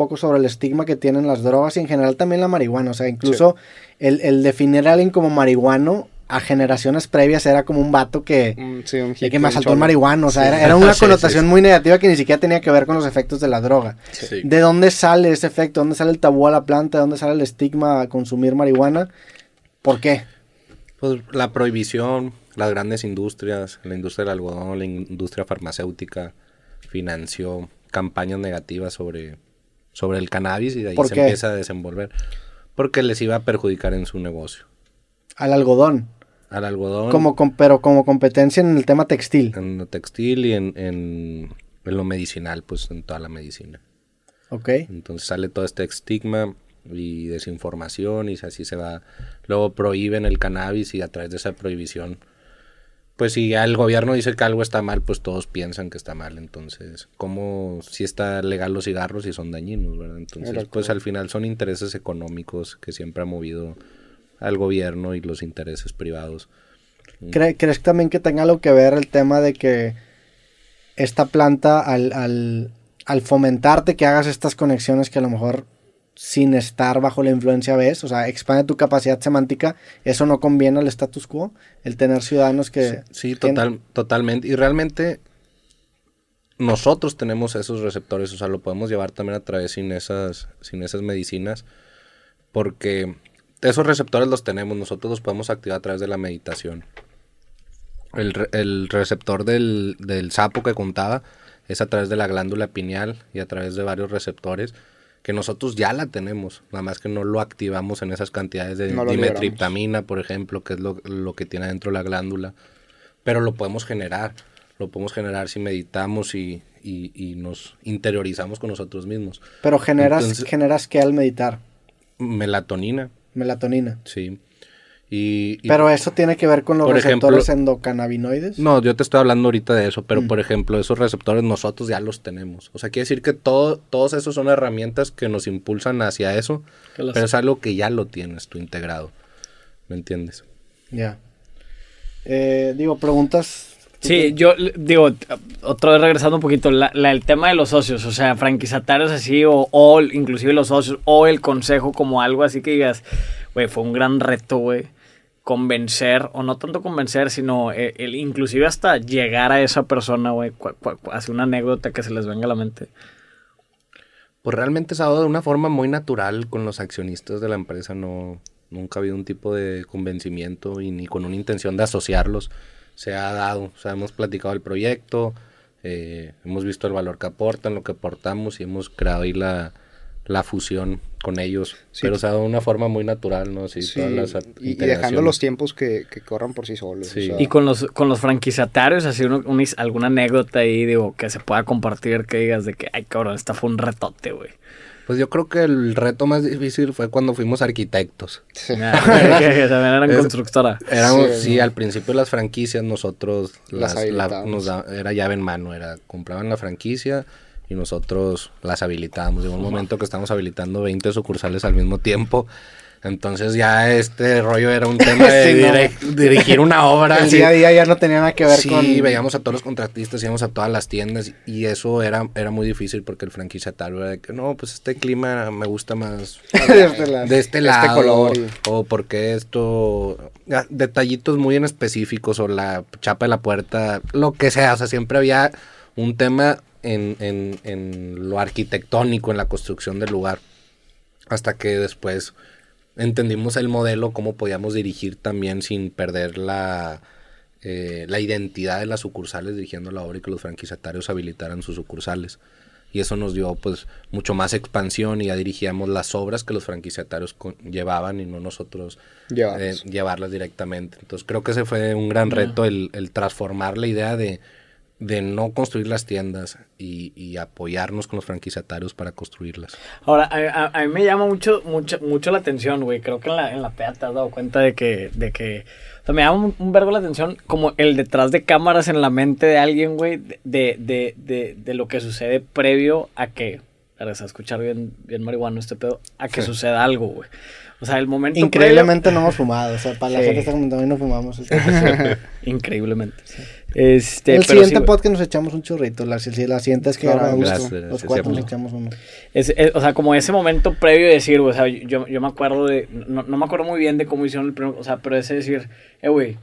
poco sobre el estigma que tienen las drogas y en general también la marihuana. O sea, incluso el, el definir a alguien como marihuano a generaciones previas era como un vato que, Mm, sí, un que me un asaltó el marihuano. O sea, Sí. era, era una Sí, connotación sí, sí. muy negativa que ni siquiera tenía que ver con los efectos de la droga. Sí. ¿De dónde sale ese efecto? ¿Dónde sale el tabú a la planta? ¿De dónde sale el estigma a consumir marihuana? ¿Por qué? Pues la prohibición, las grandes industrias, la industria del algodón, la industria farmacéutica, financió campañas negativas sobre, sobre el cannabis y de ahí ¿Por se qué? empieza a desenvolver. Porque les iba a perjudicar en su negocio. Al algodón. Al algodón, Como, com- pero como competencia en el tema textil. en lo textil y en, en, en lo medicinal, pues en toda la medicina. ¿Ok? Entonces sale todo este estigma y desinformación y así se va. Luego prohíben el cannabis y a través de esa prohibición, pues si el gobierno dice que algo está mal, pues todos piensan que está mal. Entonces, como si está legal los cigarros y son dañinos, ¿verdad? Entonces, pues al final son intereses económicos que siempre ha movido al gobierno y los intereses privados. ¿Cre- ¿Crees también que tenga algo que ver el tema de que esta planta al, al, al fomentarte que hagas estas conexiones que a lo mejor sin estar bajo la influencia ves, o sea, expande tu capacidad semántica, eso no conviene al status quo, el tener ciudadanos que... Sí, total, totalmente. Y realmente nosotros tenemos esos receptores, o sea, lo podemos llevar también a través sin esas, sin esas medicinas, porque esos receptores los tenemos, nosotros los podemos activar a través de la meditación. El, re- el receptor del, del sapo que contaba es a través de la glándula pineal y a través de varios receptores que nosotros ya la tenemos, nada más que no lo activamos en esas cantidades de No dimetriptamina, por ejemplo, que es lo, lo que tiene dentro la glándula, pero lo podemos generar, lo podemos generar si meditamos y, y- y nos interiorizamos con nosotros mismos. Pero generas, Entonces- generas que al meditar, Melatonina, melatonina. sí. Y, y- Pero eso tiene que ver con los Por receptores ejemplo- endocannabinoides. No, yo te estoy hablando ahorita de eso, pero Mm. por ejemplo, esos receptores nosotros ya los tenemos. O sea, quiere decir que todo, todos esos son herramientas que nos impulsan hacia eso, pero es algo que ya lo tienes tú integrado. ¿Me entiendes? Ya. Eh, digo, preguntas. Sí, yo digo, otra vez regresando un poquito, la, la- el tema de los socios, o sea, franquiciatarios así, o, o inclusive los socios, o el consejo como algo así que digas, güey, fue un gran reto, güey, convencer, o no tanto convencer, sino eh, el, inclusive hasta llegar a esa persona, güey, hace una anécdota que se les venga a la mente. Pues realmente se ha dado de una forma muy natural con los accionistas de la empresa. No, nunca ha habido un tipo de convencimiento y ni con una intención de asociarlos. Se ha dado, o sea, hemos platicado el proyecto, eh, hemos visto el valor que aportan, lo que aportamos y hemos creado ahí la, la fusión con ellos. Sí. Pero se ha dado de una forma muy natural, ¿no? Así, Sí, todas las y, y dejando los tiempos que, que corran por sí solos. o Sí. sea, Y con los, con los franquiciatarios, así uno- his- alguna anécdota ahí, digo, que se pueda compartir, que digas de que, ay, cabrón, esta fue un retote, güey. Pues yo creo que el reto más difícil fue cuando fuimos arquitectos. Ah, que, que también eran Es- constructora. Éramos, Sí, sí, ¿no? al principio las franquicias nosotros Las las, la- habilitábamos. nos da- era llave en mano, era compraban la franquicia y nosotros las habilitábamos. Llegó un momento que estamos habilitando 20 sucursales al mismo tiempo. Entonces ya este rollo era un tema de Sí, no. dirigir una obra. El sí. día a día ya no tenía nada que ver Sí, con. veíamos a todos los contratistas, íbamos a todas las tiendas y eso era, era muy difícil porque el franquiciatario era de que no, pues este clima me gusta más de este lado. de este lado color y- o porque esto detallitos muy en específicos o la chapa de la puerta lo que sea o sea siempre había un tema en, en, en lo arquitectónico en la construcción del lugar hasta que después entendimos el modelo cómo podíamos dirigir también sin perder la eh, la identidad de las sucursales dirigiendo la obra y que los franquiciatarios habilitaran sus sucursales y eso nos dio pues mucho más expansión y ya dirigíamos las obras que los franquiciatarios con- llevaban y no nosotros Llevarlas. eh, llevarlas directamente. Entonces creo que ese fue un gran reto el, el transformar la idea de, de no construir las tiendas y, y apoyarnos con los franquiciatarios para construirlas. Ahora, a, a- a mí me llama mucho, mucho, mucho la atención, güey. Creo que en la, en la peda te has dado cuenta de que, de que, o sea, me llama un, un vergo la atención como el detrás de cámaras en la mente de alguien, güey, de, de, de, de, de lo que sucede previo a que a escuchar bien, bien marihuano este pedo, a que suceda algo, güey. O sea, el momento. Increíblemente no hemos fumado. O sea, para la gente está comentando, no fumamos. Increíblemente. Este, el siguiente podcast nos echamos un churrito. La, la siguiente es que ahora los cuatro nos echamos uno. o sea, como ese momento previo de decir, o sea, yo, yo me acuerdo de. No, no, me acuerdo muy bien de cómo hicieron el primer. O sea, pero ese decir, eh, güey,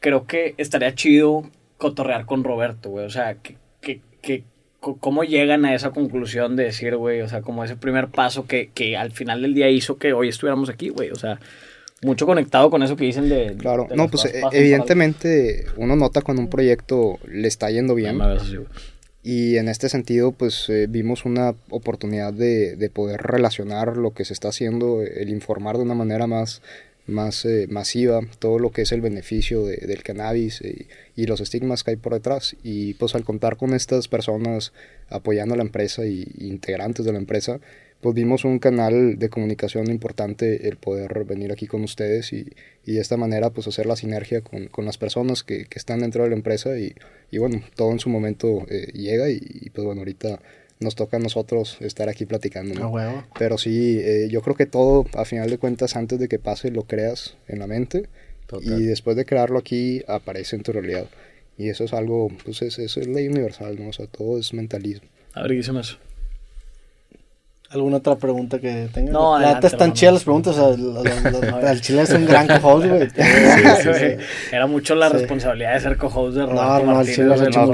creo que estaría chido cotorrear con Roberto, güey. O sea, que, que, que cómo llegan a esa conclusión de decir, güey, o sea, como ese primer paso que, que al final del día hizo que hoy estuviéramos aquí, güey, o sea, mucho conectado con eso que dicen de... Claro, no, pues evidentemente uno nota cuando un proyecto le está yendo bien. y en este sentido, pues eh, vimos una oportunidad de, de poder relacionar lo que se está haciendo, el informar de una manera más más eh, masiva todo lo que es el beneficio del cannabis y, y, los estigmas que hay por detrás. Y pues al contar con estas personas apoyando a la empresa y, integrantes de la empresa, pues vimos un canal de comunicación importante el poder venir aquí con ustedes y, y de esta manera pues hacer la sinergia con, con las personas que, que, están dentro de la empresa y, y bueno, todo en su momento eh, llega y, pues bueno, ahorita nos toca a nosotros estar aquí platicando. ¿no? Pero sí, eh, yo creo que todo, a final de cuentas, antes de que pase, lo creas en la mente. Y después de crearlo aquí, aparece en tu realidad. Y eso es algo, pues es, eso es ley universal, ¿no? O sea, todo es mentalismo. A ver, ¿qué eso? ¿Alguna otra pregunta que tengas? No, la neta están chidas las preguntas. O sea, el chile es un gran co-host, güey. Era mucho la responsabilidad de ser co-host de Roberto no, no, el chile es un